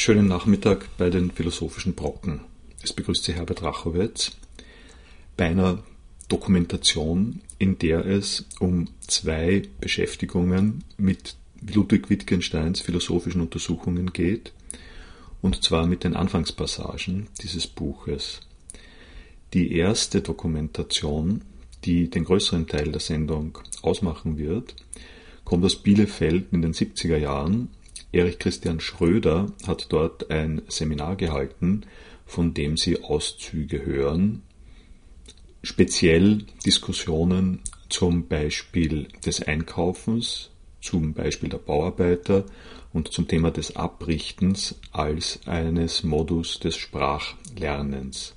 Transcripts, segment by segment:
Schönen Nachmittag bei den philosophischen Brocken. Es begrüßt Sie Herbert Rachowitz bei einer Dokumentation, in der es um zwei Beschäftigungen mit Ludwig Wittgensteins philosophischen Untersuchungen geht, und zwar mit den Anfangspassagen dieses Buches. Die erste Dokumentation, die den größeren Teil der Sendung ausmachen wird, kommt aus Bielefeld in den 70er Jahren Erich Christian Schröder hat dort ein Seminar gehalten, von dem Sie Auszüge hören, speziell Diskussionen zum Beispiel des Einkaufens, zum Beispiel der Bauarbeiter und zum Thema des Abrichtens als eines Modus des Sprachlernens.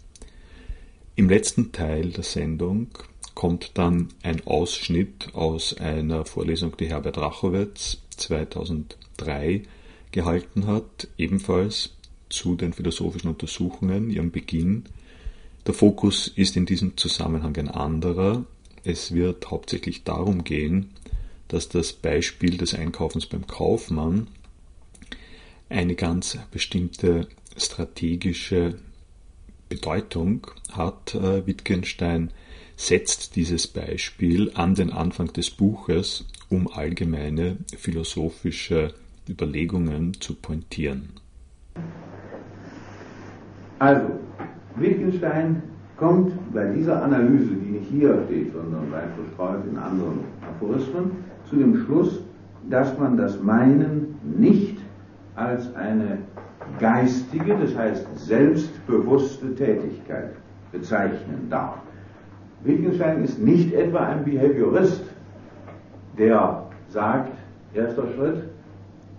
Im letzten Teil der Sendung kommt dann ein Ausschnitt aus einer Vorlesung, die Herbert Rachowitz 2000 3 gehalten hat, ebenfalls zu den philosophischen Untersuchungen, ihrem Beginn. Der Fokus ist in diesem Zusammenhang ein anderer. Es wird hauptsächlich darum gehen, dass das Beispiel des Einkaufens beim Kaufmann eine ganz bestimmte strategische Bedeutung hat. Äh, Wittgenstein setzt dieses Beispiel an den Anfang des Buches, um allgemeine philosophische Überlegungen zu pointieren. Also, Wittgenstein kommt bei dieser Analyse, die nicht hier steht, sondern weit verstreut in anderen Aphorismen, zu dem Schluss, dass man das Meinen nicht als eine geistige, das heißt selbstbewusste Tätigkeit bezeichnen darf. Wittgenstein ist nicht etwa ein Behaviorist, der sagt, erster Schritt,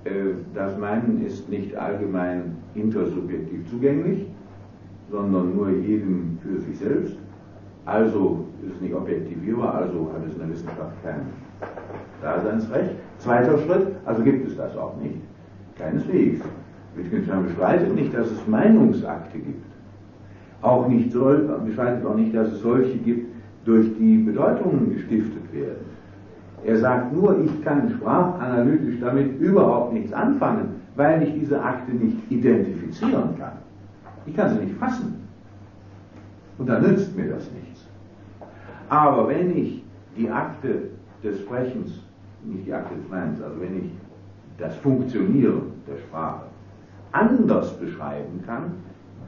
äh, das Meinen ist nicht allgemein intersubjektiv zugänglich, sondern nur jedem für sich selbst. Also ist es nicht objektivierbar, also hat es in der Wissenschaft kein Daseinsrecht. Zweiter Schritt, also gibt es das auch nicht. Keineswegs. Wittgenstein bestreitet nicht, dass es Meinungsakte gibt. Auch nicht soll, bestreitet auch nicht, dass es solche gibt, durch die Bedeutungen gestiftet werden. Er sagt nur, ich kann sprachanalytisch damit überhaupt nichts anfangen, weil ich diese Akte nicht identifizieren kann. Ich kann sie nicht fassen. Und dann nützt mir das nichts. Aber wenn ich die Akte des Sprechens, nicht die Akte des Meinens, also wenn ich das Funktionieren der Sprache anders beschreiben kann,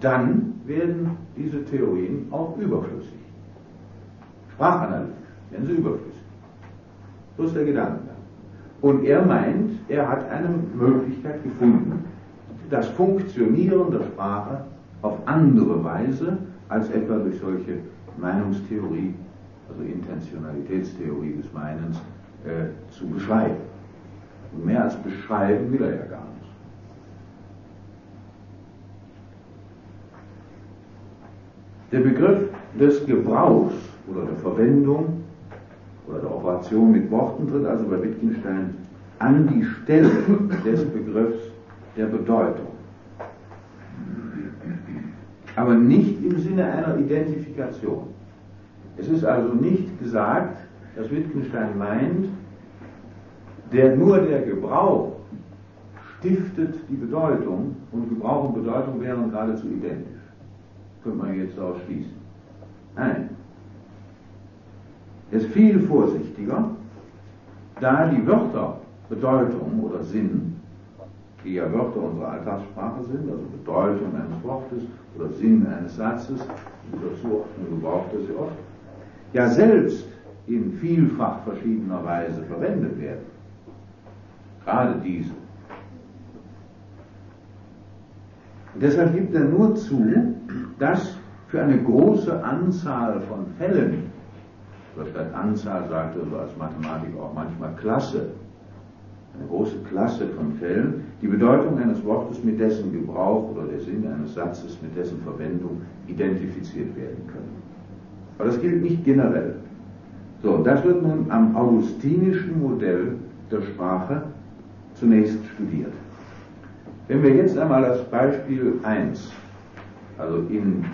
dann werden diese Theorien auch überflüssig. Sprachanalytisch werden sie überflüssig. So ist der Gedanke. Und er meint, er hat eine Möglichkeit gefunden, das Funktionieren der Sprache auf andere Weise als etwa durch solche Meinungstheorie, also Intentionalitätstheorie des Meinens, äh, zu beschreiben. Und mehr als beschreiben will er ja gar nicht. Der Begriff des Gebrauchs oder der Verwendung oder der Operation mit Worten tritt also bei Wittgenstein an die Stelle des Begriffs der Bedeutung. Aber nicht im Sinne einer Identifikation. Es ist also nicht gesagt, dass Wittgenstein meint, der nur der Gebrauch stiftet die Bedeutung und Gebrauch und Bedeutung wären geradezu identisch. Könnte man jetzt daraus schließen. Nein, ist viel vorsichtiger, da die Wörter Bedeutung oder Sinn, die ja Wörter unserer Alltagssprache sind, also Bedeutung eines Wortes oder Sinn eines Satzes, dieser Zuordnung gebraucht er sie oft, ja selbst in vielfach verschiedener Weise verwendet werden. Gerade diese. Deshalb gibt er nur zu, dass für eine große Anzahl von Fällen statt Anzahl sagt er so als Mathematiker auch manchmal Klasse, eine große Klasse von Fällen, die Bedeutung eines Wortes mit dessen Gebrauch oder der Sinn eines Satzes mit dessen Verwendung identifiziert werden können. Aber das gilt nicht generell. So, das wird nun am augustinischen Modell der Sprache zunächst studiert. Wenn wir jetzt einmal das Beispiel 1, also in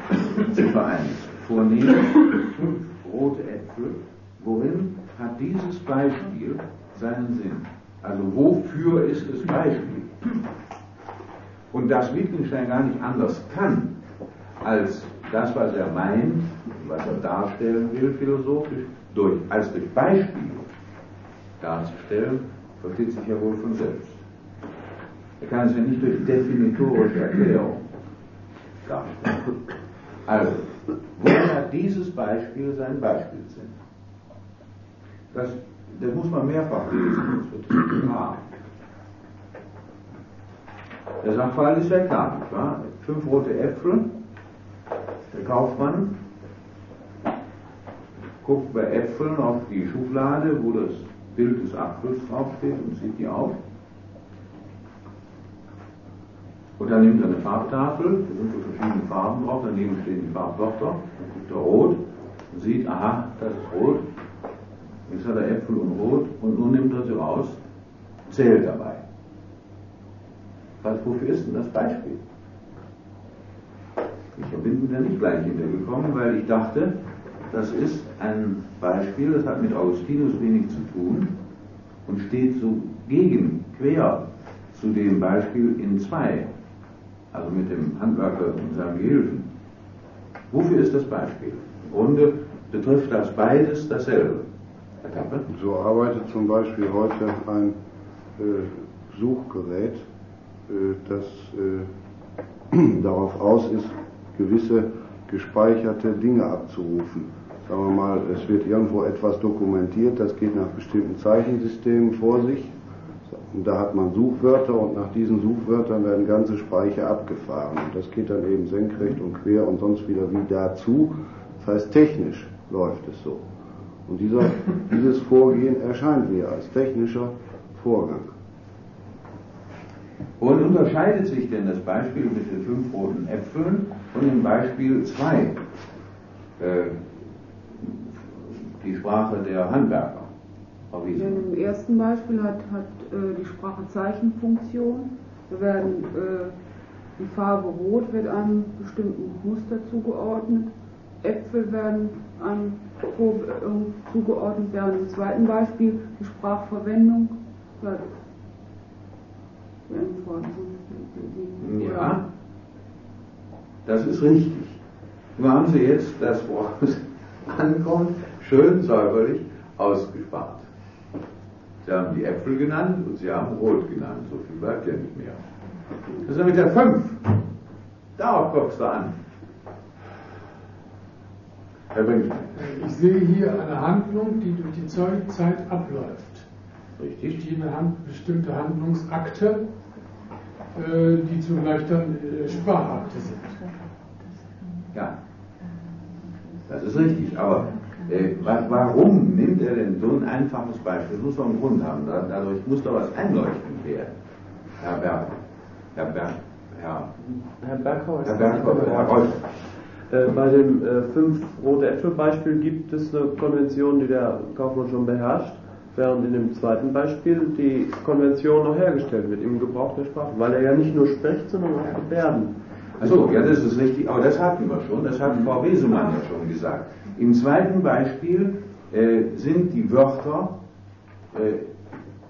Ziffer 1, vornehmen, rote Äpfel, worin hat dieses Beispiel seinen Sinn? Also wofür ist das Beispiel? Und dass Wittgenstein gar nicht anders kann, als das, was er meint, was er darstellen will, philosophisch, durch, als durch Beispiele darzustellen, versteht sich ja wohl von selbst. Er kann es ja nicht durch definitorische Erklärung darstellen. Also, woher dieses Beispiel sein Beispiel sind. Das, das muss man mehrfach lesen. Der Sachverhalt ist ja klar, nicht wahr? Fünf rote Äpfel, der Kaufmann guckt bei Äpfeln auf die Schublade, wo das Bild des Apfels draufsteht und sieht die auf. Und dann nimmt er eine Farbtafel, da sind so verschiedene Farben drauf, daneben stehen die Farbwörter, dann guckt er rot und sieht, aha, das ist rot. Jetzt hat er Äpfel und Rot und nun nimmt er sie raus, zählt dabei. Was, wofür ist denn das Beispiel? Ich bin da nicht gleich hintergekommen, weil ich dachte, das ist ein Beispiel, das hat mit Augustinus wenig zu tun und steht so gegen, quer zu dem Beispiel in zwei, also mit dem Handwerker und seinem Gehilfen. Wofür ist das Beispiel? Im Grunde betrifft das beides dasselbe. Herr Kappe? So arbeitet zum Beispiel heute ein äh, Suchgerät, äh, das äh, darauf aus ist, gewisse gespeicherte Dinge abzurufen. Sagen wir mal, es wird irgendwo etwas dokumentiert, das geht nach bestimmten Zeichensystemen vor sich. Und da hat man Suchwörter und nach diesen Suchwörtern werden ganze Speicher abgefahren. Und das geht dann eben senkrecht und quer und sonst wieder wie dazu. Das heißt, technisch läuft es so. Und dieser, dieses Vorgehen erscheint mir als technischer Vorgang. Und unterscheidet sich denn das Beispiel mit den fünf roten Äpfeln von dem Beispiel 2, äh, die Sprache der Handwerker? In dem ersten Beispiel hat, hat äh, die Sprache Zeichenfunktion. Da werden äh, die Farbe Rot wird einem bestimmten Muster zugeordnet. Äpfel werden einem äh, zugeordnet, während im zweiten Beispiel die Sprachverwendung ja, ja, das ist richtig. Nur haben Sie jetzt das, worauf es ankommt, schön säuberlich ausgespart. Sie haben die Äpfel genannt und Sie haben Rot genannt. So viel bleibt ja nicht mehr. Das ist mit der 5. Darauf kommst du an. Herr Brinkmann. Ich sehe hier eine Handlung, die durch die Zeit abläuft. Richtig. Die eine Hand, bestimmte Handlungsakte, äh, die zugleich dann äh, Sprachakte sind. Ja, das ist richtig. Aber äh, warum nimmt er denn so ein einfaches Beispiel? Das muss doch einen Grund haben. Dadurch muss doch was einleuchtend werden. Herr Berg. Herr Berg. Herr, Herr Berghaus. Herr Berghaus. Herr Reus. Äh, bei dem äh, fünf rote Äpfel Beispiel gibt es eine Konvention, die der Kaufmann schon beherrscht, während in dem zweiten Beispiel die Konvention noch hergestellt wird im Gebrauch der Sprache, weil er ja nicht nur spricht, sondern auch Gebärden. Achso, ja, das ist richtig, aber das hatten wir schon, das hat Frau Wesemann ja schon gesagt. Im zweiten Beispiel äh, sind die Wörter äh,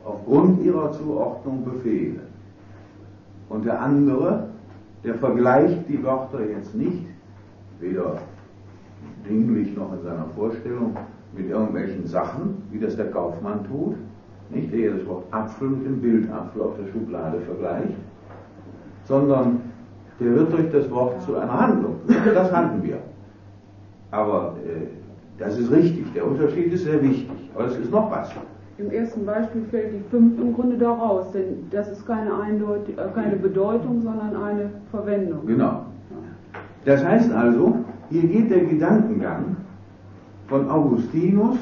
aufgrund ihrer Zuordnung Befehle. Und der andere, der vergleicht die Wörter jetzt nicht, weder dinglich noch in seiner Vorstellung, mit irgendwelchen Sachen, wie das der Kaufmann tut, nicht der das Wort Apfel mit dem Bild Apfel auf der Schublade vergleicht, sondern der wird durch das Wort zu einer Handlung. Das hatten wir. Aber äh, das ist richtig, der Unterschied ist sehr wichtig. Aber es ist noch was. Im ersten Beispiel fällt die 5 im Grunde da raus, denn das ist keine, eindeutig, äh, keine Bedeutung, sondern eine Verwendung. Genau. Das heißt also, hier geht der Gedankengang von Augustinus,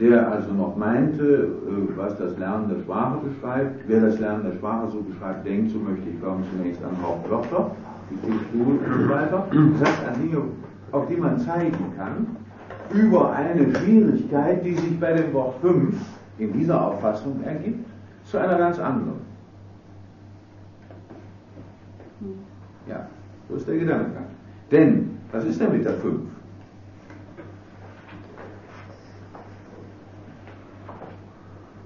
der also noch meinte, äh, was das Lernen der Sprache beschreibt. Wer das Lernen der Sprache so beschreibt, denkt, so möchte ich kommen zunächst an Hauptwörter, die Stuhl und so weiter. Das heißt an Dinge, auf die man zeigen kann, über eine Schwierigkeit, die sich bei dem Wort 5 in dieser Auffassung ergibt, zu einer ganz anderen. Ja, so ist der Gedankengang. Denn, was ist denn mit der 5?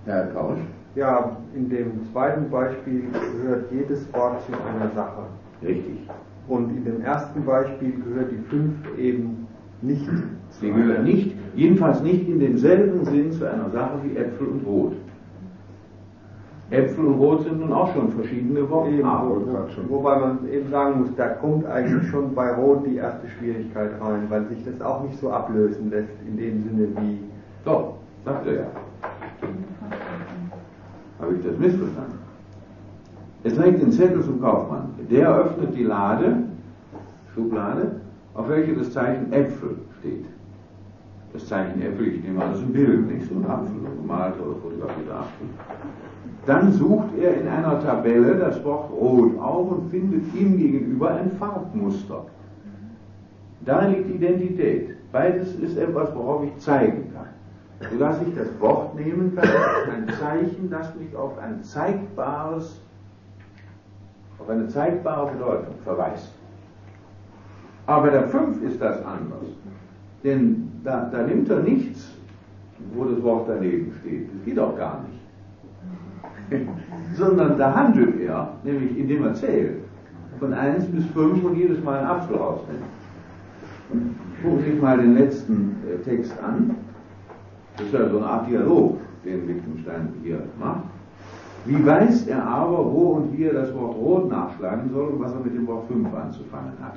Herr Kausch? Ja, in dem zweiten Beispiel gehört jedes Wort zu einer Sache. Richtig. Und in dem ersten Beispiel gehört die fünf eben nicht. Sie gehört nicht, jedenfalls nicht in demselben Sinn zu einer Sache wie Äpfel und Rot. Äpfel und Rot sind nun auch schon verschiedene Worte. Eben, wo, wobei man eben sagen muss, da kommt eigentlich schon bei Rot die erste Schwierigkeit rein, weil sich das auch nicht so ablösen lässt in dem Sinne wie. Doch, sagt er ja. Habe ich das missverstanden? Es trägt den Zettel zum Kaufmann. Der öffnet die Lade, Schublade, auf welche das Zeichen Äpfel steht. Das Zeichen Äpfel, ich nehme an, das ist ein Bild, nicht so ein Apfel, gemalt oder fotografierter Apfel. Dann sucht er in einer Tabelle das Wort Rot auf und findet ihm gegenüber ein Farbmuster. Darin liegt Identität. Beides ist etwas, worauf ich zeigen kann. Sodass ich das Wort nehmen kann, ein Zeichen, das mich auf ein zeigbares, auf eine zeigbare Bedeutung verweist. Aber bei der 5 ist das anders. Denn da, da nimmt er nichts, wo das Wort daneben steht. Das geht auch gar nicht. Sondern da handelt er, nämlich indem er zählt, von 1 bis 5 und jedes Mal einen Apfel rausnimmt. Gucken Sie sich mal den letzten äh, Text an. Das ist ja so eine Art Dialog, den Wittgenstein hier macht. Wie weiß er aber, wo und wie er das Wort rot nachschlagen soll und was er mit dem Wort 5 anzufangen hat?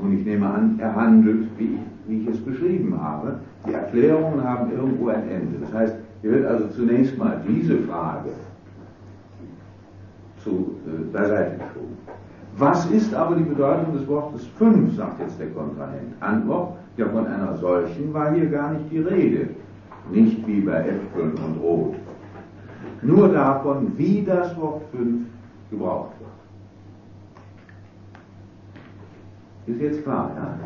Und ich nehme an, er handelt, wie ich, wie ich es beschrieben habe. Die Erklärungen haben irgendwo ein Ende. Das heißt, hier wird also zunächst mal diese Frage zu, äh, beiseite geschoben. Was ist aber die Bedeutung des Wortes 5, sagt jetzt der Kontrahent. Antwort, ja von einer solchen war hier gar nicht die Rede. Nicht wie bei Äpfeln und Rot. Nur davon, wie das Wort 5 gebraucht wird. Ist jetzt klar, ja?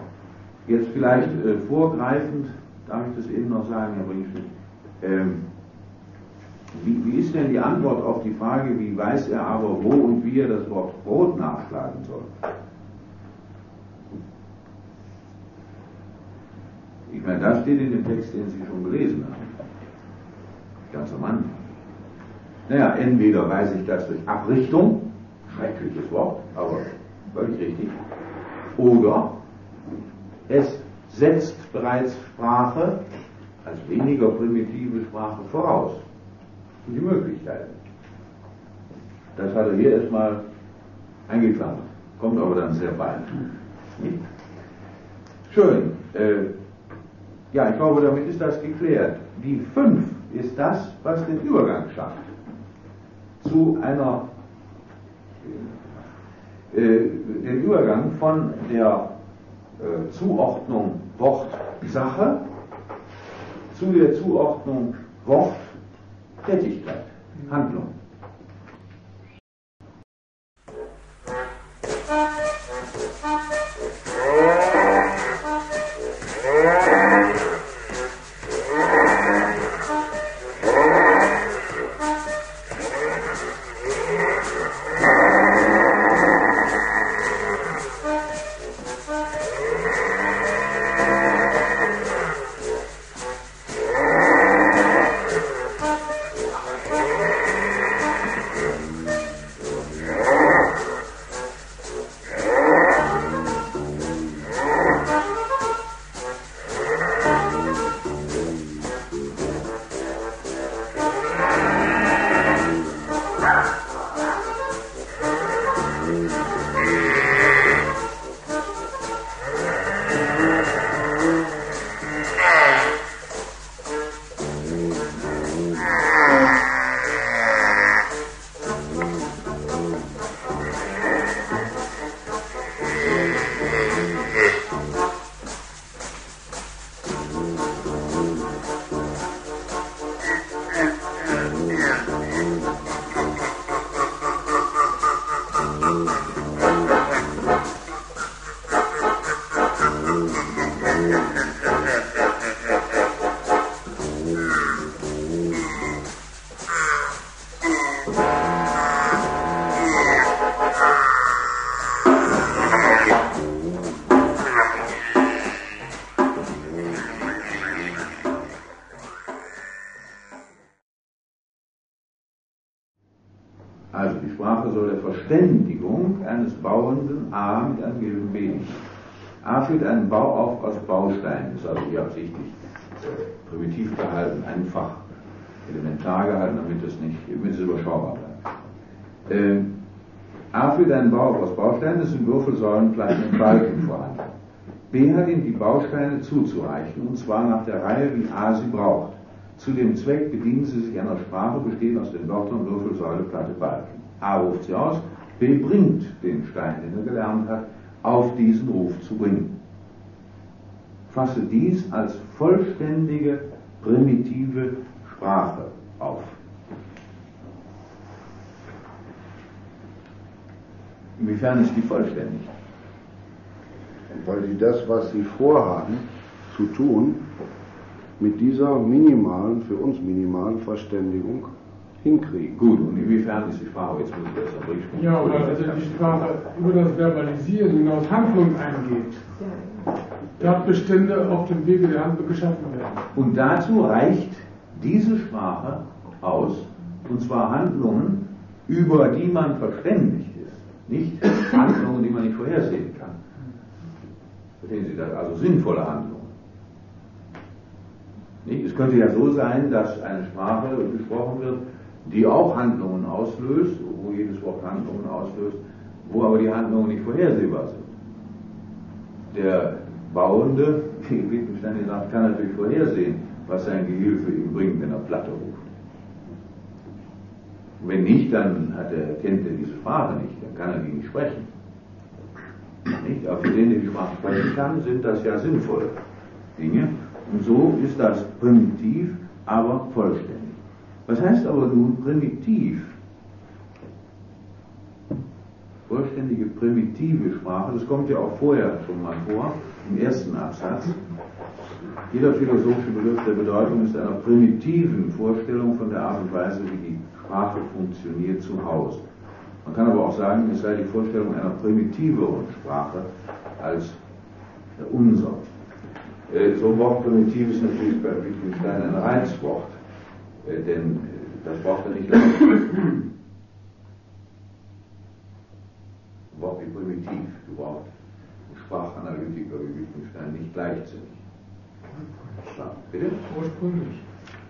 Jetzt vielleicht äh, vorgreifend, darf ich das eben noch sagen, Herr Bringschmidt, ähm, wie, wie, ist denn die Antwort auf die Frage, wie weiß er aber, wo und wie er das Wort Brot nachschlagen soll? Ich meine, das steht in dem Text, den Sie schon gelesen haben. Ganz am Anfang. Naja, entweder weiß ich das durch Abrichtung, schreckliches Wort, aber völlig richtig, oder es setzt bereits Sprache als weniger primitive Sprache voraus. Und die Möglichkeiten. Das hat er hier erstmal eingeklammert. Kommt aber dann sehr bald. Schön. Äh, ja, ich glaube, damit ist das geklärt. Die 5 ist das, was den Übergang schafft zu einer äh, den Übergang von der äh, Zuordnung Wort-Sache zu der Zuordnung Wort-Tätigkeit, Handlung. Verständigung eines Bauenden A mit einem Gehilfen B. A führt einen Bau auf aus Bausteinen, ist also hier absichtlich äh, primitiv gehalten, einfach elementar gehalten, damit es nicht, damit es überschaubar bleibt. Äh, A führt einen Bau auf aus Bausteinen, es sind Würfelsäulen, kleine Balken vorhanden. B hat ihm die Bausteine zuzureichen, und zwar nach der Reihe, wie A sie braucht. Zu dem Zweck bedienen sie sich einer Sprache, bestehend aus den Wörtern Würfelsäule, Platte, Balken. A ruft sie aus, B bringt den Stein, den er gelernt hat, auf diesen Ruf zu bringen. Fasse dies als vollständige, primitive Sprache auf. Inwiefern ist die vollständig? Weil die das, was sie vorhaben zu tun, mit dieser minimalen, für uns minimalen Verständigung hinkriegen. Gut, und inwiefern ist die Sprache, jetzt muss ich das noch durchsprechen. Ja, oder also die Sprache über das Verbalisieren hinaus Handlung eingeht. Tatbestände auf dem Wege der Handlung geschaffen werden. Und dazu reicht diese Sprache aus, und zwar Handlungen, über die man verständigt ist, nicht Handlungen, die man nicht vorhersehen kann. Verstehen Sie das? Also sinnvolle Handlungen. Nicht? Es könnte ja so sein, dass eine Sprache gesprochen wird, die auch Handlungen auslöst, wo jedes Wort Handlungen auslöst, wo aber die Handlungen nicht vorhersehbar sind. Der Bauende, wie Wittgenstein kann natürlich vorhersehen, was sein Gehilfe ihm bringt, wenn er Platte ruft. wenn nicht, dann hat er, kennt er diese Sprache nicht, dann kann er die nicht sprechen. Nicht? Aber für den, der die Sprache sprechen kann, sind das ja sinnvolle Dinge. Und so ist das primitiv, aber vollständig. Was heißt aber nun primitiv? Vollständige primitive Sprache, das kommt ja auch vorher schon mal vor, im ersten Absatz. Jeder philosophische Begriff der Bedeutung ist einer primitiven Vorstellung von der Art und Weise, wie die Sprache funktioniert, zu Hause. Man kann aber auch sagen, es sei die Vorstellung einer primitiveren Sprache als der unser. Äh, so ein Wort primitiv ist natürlich bei Wittgenstein ein Reizwort, denn äh, das braucht er nicht lange. Wort wie primitiv gebraucht. Sprachanalytiker wie Wittgenstein nicht gleichzeitig. Bitte? Ursprünglich.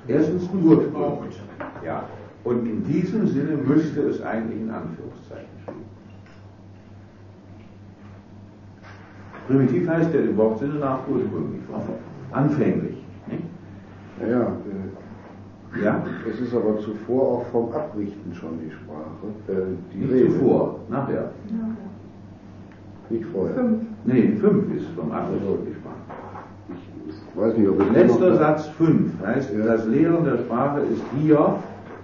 Erstens ursprünglich. Ja. Und in diesem Sinne müsste es eigentlich in Anführungszeichen stehen. Primitiv heißt ja im Wortsinne nach ursprünglich, anfänglich. Nicht? Ja, äh, Ja? es ist aber zuvor auch vom Abrichten schon die Sprache, äh, die Nicht Rede. zuvor, nachher. Nicht vorher. Fünf. Nee, fünf ist vom Abriss die Sprache. Ich weiß nicht, ob es Letzter Satz 5 heißt, Ja. das Lehren der Sprache ist hier,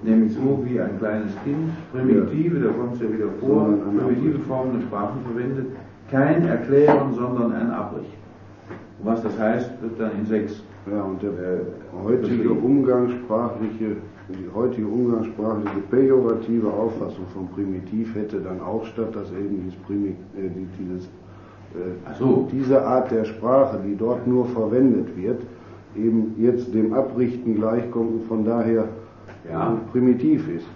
nämlich so wie ein kleines Kind, primitive, da kommt es ja wieder vor, primitive Abrichten. Formen der Sprachen verwendet, kein Erklären, sondern ein Abrichten. Und was das heißt, wird dann in 6 Ja, und der Äh, heutige umgangssprachliche, die heutige umgangssprachliche pejorative Auffassung von primitiv hätte dann auch statt, dass eben dieses Primi, äh, die- dieses, äh, so. diese Art der Sprache, die dort nur verwendet wird, eben jetzt dem Abrichten gleichkommt und von daher Ja. äh, primitiv ist.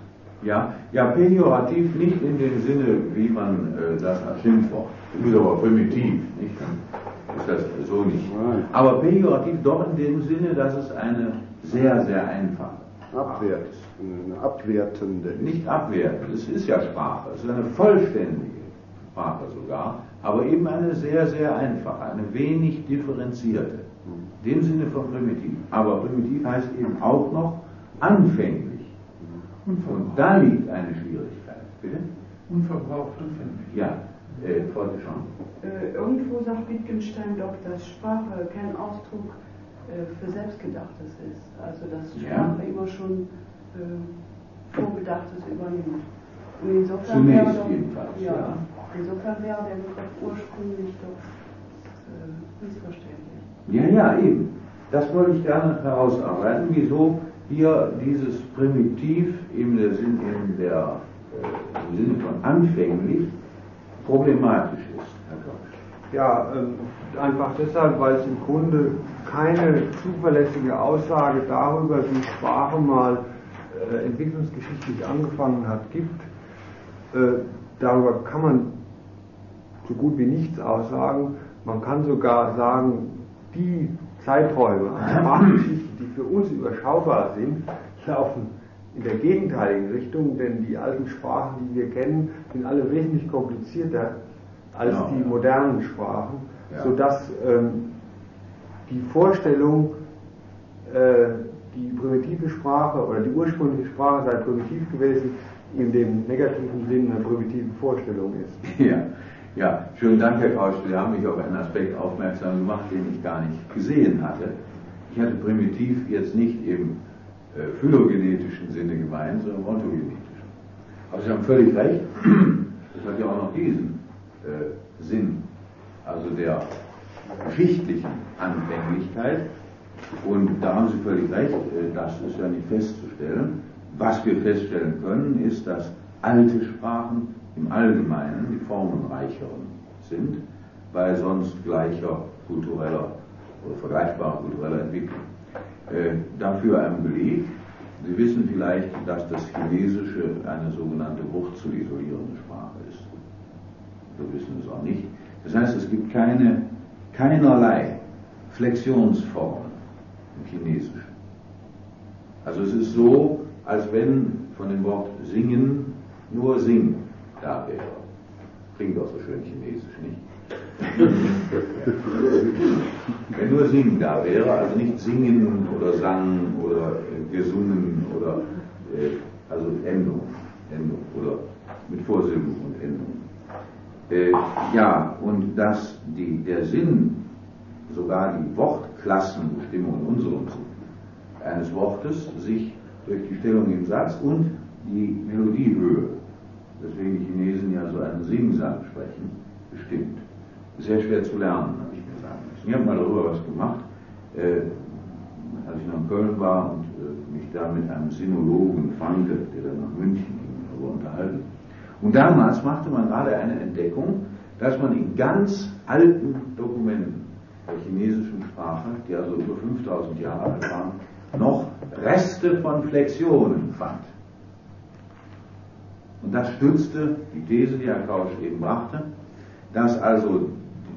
Ja, ja, pejorativ nicht in dem Sinne, wie man äh, das als Schimpfwort. Ist aber primitiv, nicht? Das so nicht. Aber pejorativ doch in dem Sinne, dass es eine sehr, sehr einfache Sprache Abwert, ist. eine abwertende. Nicht abwertend, es ist ja Sprache, es ist eine vollständige Sprache sogar, aber eben eine sehr, sehr einfache, eine wenig differenzierte. In dem Sinne von primitiv. Aber primitiv heißt eben auch noch anfänglich. Und da liegt eine Schwierigkeit. Bitte? Unverbraucht anfänglich. Ja, äh, schon. Äh, irgendwo sagt Wittgenstein doch, dass Sprache kein Ausdruck äh, für Selbstgedachtes ist. Also dass Ja. Sprache immer schon äh, Vorgedachtes übernimmt. Und insofern Zunächst wäre doch, jedenfalls, ja, ja. Insofern wäre der Begriff ursprünglich doch äh, missverständlich. Ja, ja, eben. Das wollte ich gerne herausarbeiten, wieso hier dieses Primitiv im, der Sinn, in der, äh, im Sinne von anfänglich problematisch ist, Herr Koch. Ja, ähm, einfach deshalb, weil es im Grunde keine zuverlässige Aussage darüber, wie Sprache mal äh, entwicklungsgeschichtlich angefangen hat, gibt. Äh, darüber kann man so gut wie nichts aussagen. Man kann sogar sagen, die Zeiträume an Sprachgeschichte, die für uns überschaubar sind, laufen in der gegenteiligen Richtung, denn die alten Sprachen, die wir kennen, sind alle wesentlich komplizierter als Genau. die modernen Sprachen, Ja. sodass ähm, die Vorstellung, äh, die primitive Sprache oder die ursprüngliche Sprache sei primitiv gewesen, in dem negativen Sinn eine primitive Vorstellung ist. Ja, ja, schönen Dank, Herr Kausch. Sie haben mich auf einen Aspekt aufmerksam gemacht, den ich gar nicht gesehen hatte. Ich hatte primitiv jetzt nicht im äh, phylogenetischen Sinne gemeint, sondern im. Aber Sie haben völlig recht, das hat ja auch noch diesen äh, Sinn, also der geschichtlichen Anfänglichkeit. Und da haben Sie völlig recht, äh, das ist ja nicht festzustellen. Was wir feststellen können, ist, dass alte Sprachen im Allgemeinen die formenreicheren sind, bei sonst gleicher kultureller oder vergleichbarer kultureller Entwicklung. Äh, dafür ein Beleg. Sie wissen vielleicht, dass das Chinesische eine sogenannte wurzel-isolierende Sprache ist. Wir wissen es auch nicht. Das heißt, es gibt keine, keinerlei Flexionsformen im Chinesischen. Also es ist so, als wenn von dem Wort singen nur sing da wäre. Klingt auch so schön chinesisch, nicht? wenn nur sing da wäre, also nicht singen oder sang oder äh, gesungen oder äh, also Endung, Endung oder mit Vorsilben und Endung. Äh, ja, und dass die, der Sinn, sogar die Wortklassenbestimmung in unserem Sinn eines Wortes sich durch die Stellung im Satz und die Melodiehöhe, deswegen die Chinesen ja so einen Singsang sprechen, bestimmt. Sehr schwer zu lernen, habe ich. Ich habe mal darüber was gemacht, äh, als ich noch in Köln war und äh, mich da mit einem Sinologen Franke, der dann nach München ging, darüber unterhalten. Und damals machte man gerade eine Entdeckung, dass man in ganz alten Dokumenten der chinesischen Sprache, die also über 5000 Jahre alt waren, noch Reste von Flexionen fand. Und das stützte die These, die Herr Kausch eben brachte, dass also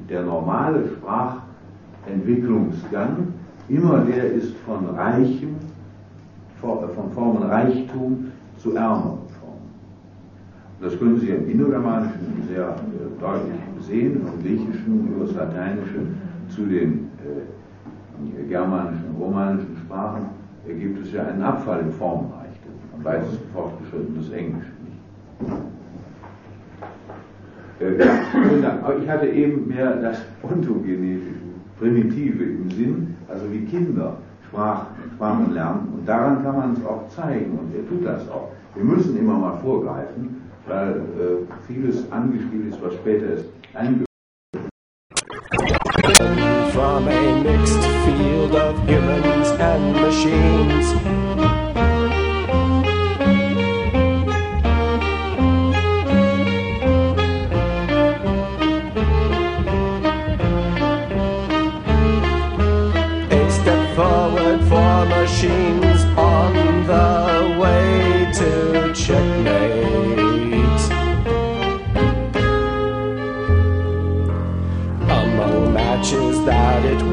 der normale Sprachentwicklungsgang immer der ist von reichem, von Formenreichtum zu ärmeren Formen. Das können Sie im Indogermanischen sehr äh, deutlich sehen, vom Griechischen über das Lateinische zu den äh, germanischen romanischen Sprachen äh, gibt es ja einen Abfall im Formenreichtum, am weitesten fortgeschritten des Englischen. Äh. Aber ich hatte eben mehr das ontogenetische, primitive im Sinn, also wie Kinder Sprach, Sprachen lernen. Und daran kann man es auch zeigen und er tut das auch. Wir müssen immer mal vorgreifen, weil äh, vieles angespielt ist, was später ist eingeführt from a mixed field of humans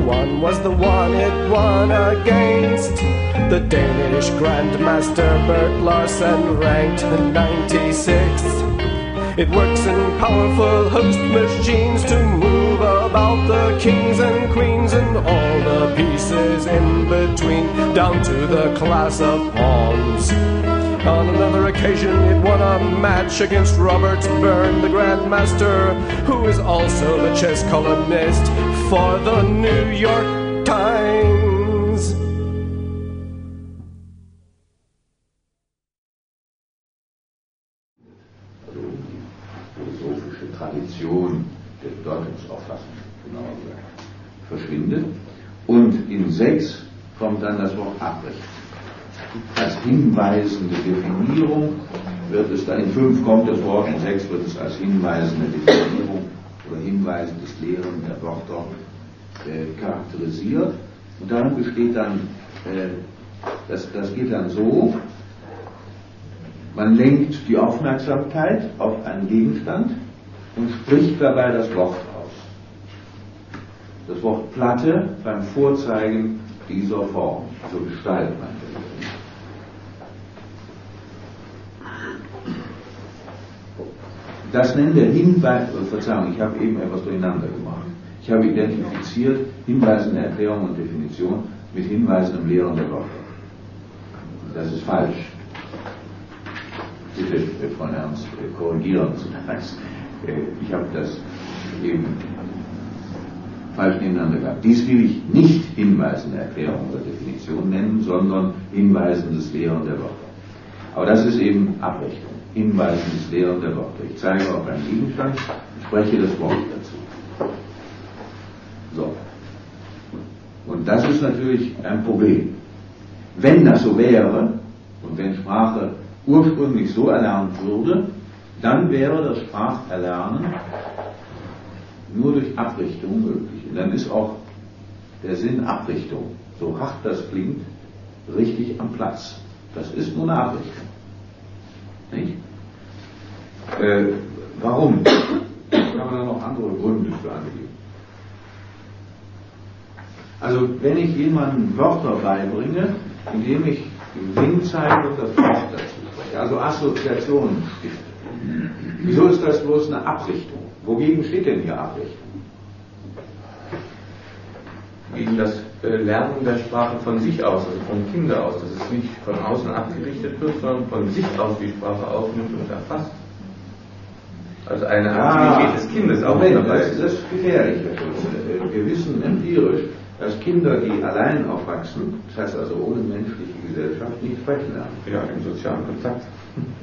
won was the one it won against the Danish Grandmaster Bert Larsen, ranked 96th. It works in powerful host machines to move about the kings and queens and all the pieces in between, down to the class of pawns. On another occasion, it won a match against Robert Byrne, the Grandmaster, who is also the chess columnist for the New York Times. also die philosophische Tradition der Bedeutungsauffassung, genauer gesagt, verschwindet. Und in 6 kommt dann das Wort Abrecht. Hinweisende Definierung wird es dann, in 5 kommt das Wort, in 6 wird es als hinweisende Definierung oder hinweisendes Lehren der Wörter äh, charakterisiert. Und darin besteht dann, äh, das, das geht dann so, Man lenkt die Aufmerksamkeit auf einen Gegenstand und spricht dabei das Wort aus. Das Wort Platte beim Vorzeigen dieser Form, dieser Gestalt. Das nennt der Hinweis, Verzeihung, ich habe eben etwas durcheinander gemacht. Ich habe identifiziert hinweisende Erklärung und Definition mit hinweisendem Lehren der Wörter. Das ist falsch. Bitte, Frau Ernst, korrigieren zunächst. Äh, ich habe das eben falsch nebeneinander gehabt. Dies will ich nicht hinweisende Erklärung oder Definition nennen, sondern hinweisendes Lehren der Wörter. Aber das ist eben Abrichtung, hinweisendes Lehren der Wörter. Ich zeige auf einen Gegenstand, spreche das Wort dazu. So. Und das ist natürlich ein Problem. Wenn das so wäre und wenn Sprache ursprünglich so erlernt würde, dann wäre das Spracherlernen nur durch Abrichtung möglich. Und dann ist auch der Sinn Abrichtung, so hart das klingt, richtig am Platz. Das ist nur eine Abrichtung. Nicht? Äh, warum? Da kann man da noch andere Gründe für angeben. Also wenn ich jemandem Wörter beibringe, indem ich den Sinn zeige und das Wort dazu spreche, also Assoziationen stifte, wieso ist das bloß eine Abrichtung? Wogegen steht denn hier Abrichtung? Gegen das äh, Lernen der Sprache von sich aus, also von Kindern aus, dass es nicht von außen abgerichtet wird, sondern von sich aus die Sprache aufnimmt und erfasst. Also eine Aktivität ah, des Kindes auch Moment, dabei. Das, das ist gefährlich. Wir wissen empirisch, dass Kinder, die allein aufwachsen, das heißt also ohne menschliche Gesellschaft, nicht sprechen lernen. Ja, im sozialen Kontakt.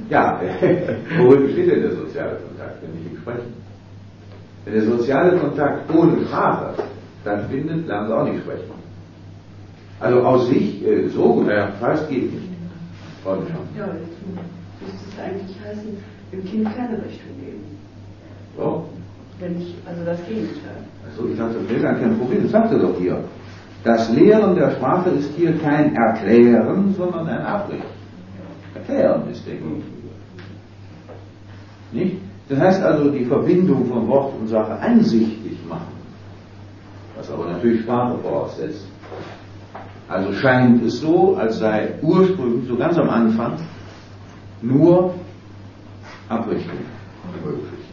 Ja, worin besteht denn der soziale Kontakt, wenn nicht im Sprechen? Wenn der soziale Kontakt ohne Sprache stattfindet, lernen sie auch nicht sprechen. Also aus sich äh, so ja. fast geht nicht. Ja, jetzt müsste es eigentlich heißen, dem Kind keine Richtung geben. So? Wenn nicht, also das Gegenteil. Also ich dachte, das gar kein Problem, das sagt er doch hier. Das Lehren der Sprache ist hier kein Erklären, sondern ein Abrichten. Erklären ist der Gegenüber. Nicht? Das heißt also, die Verbindung von Wort und Sache einsichtig machen, was aber natürlich Sprache voraussetzt. Also scheint es so, als sei ursprünglich, so ganz am Anfang, nur Abrichtung möglich.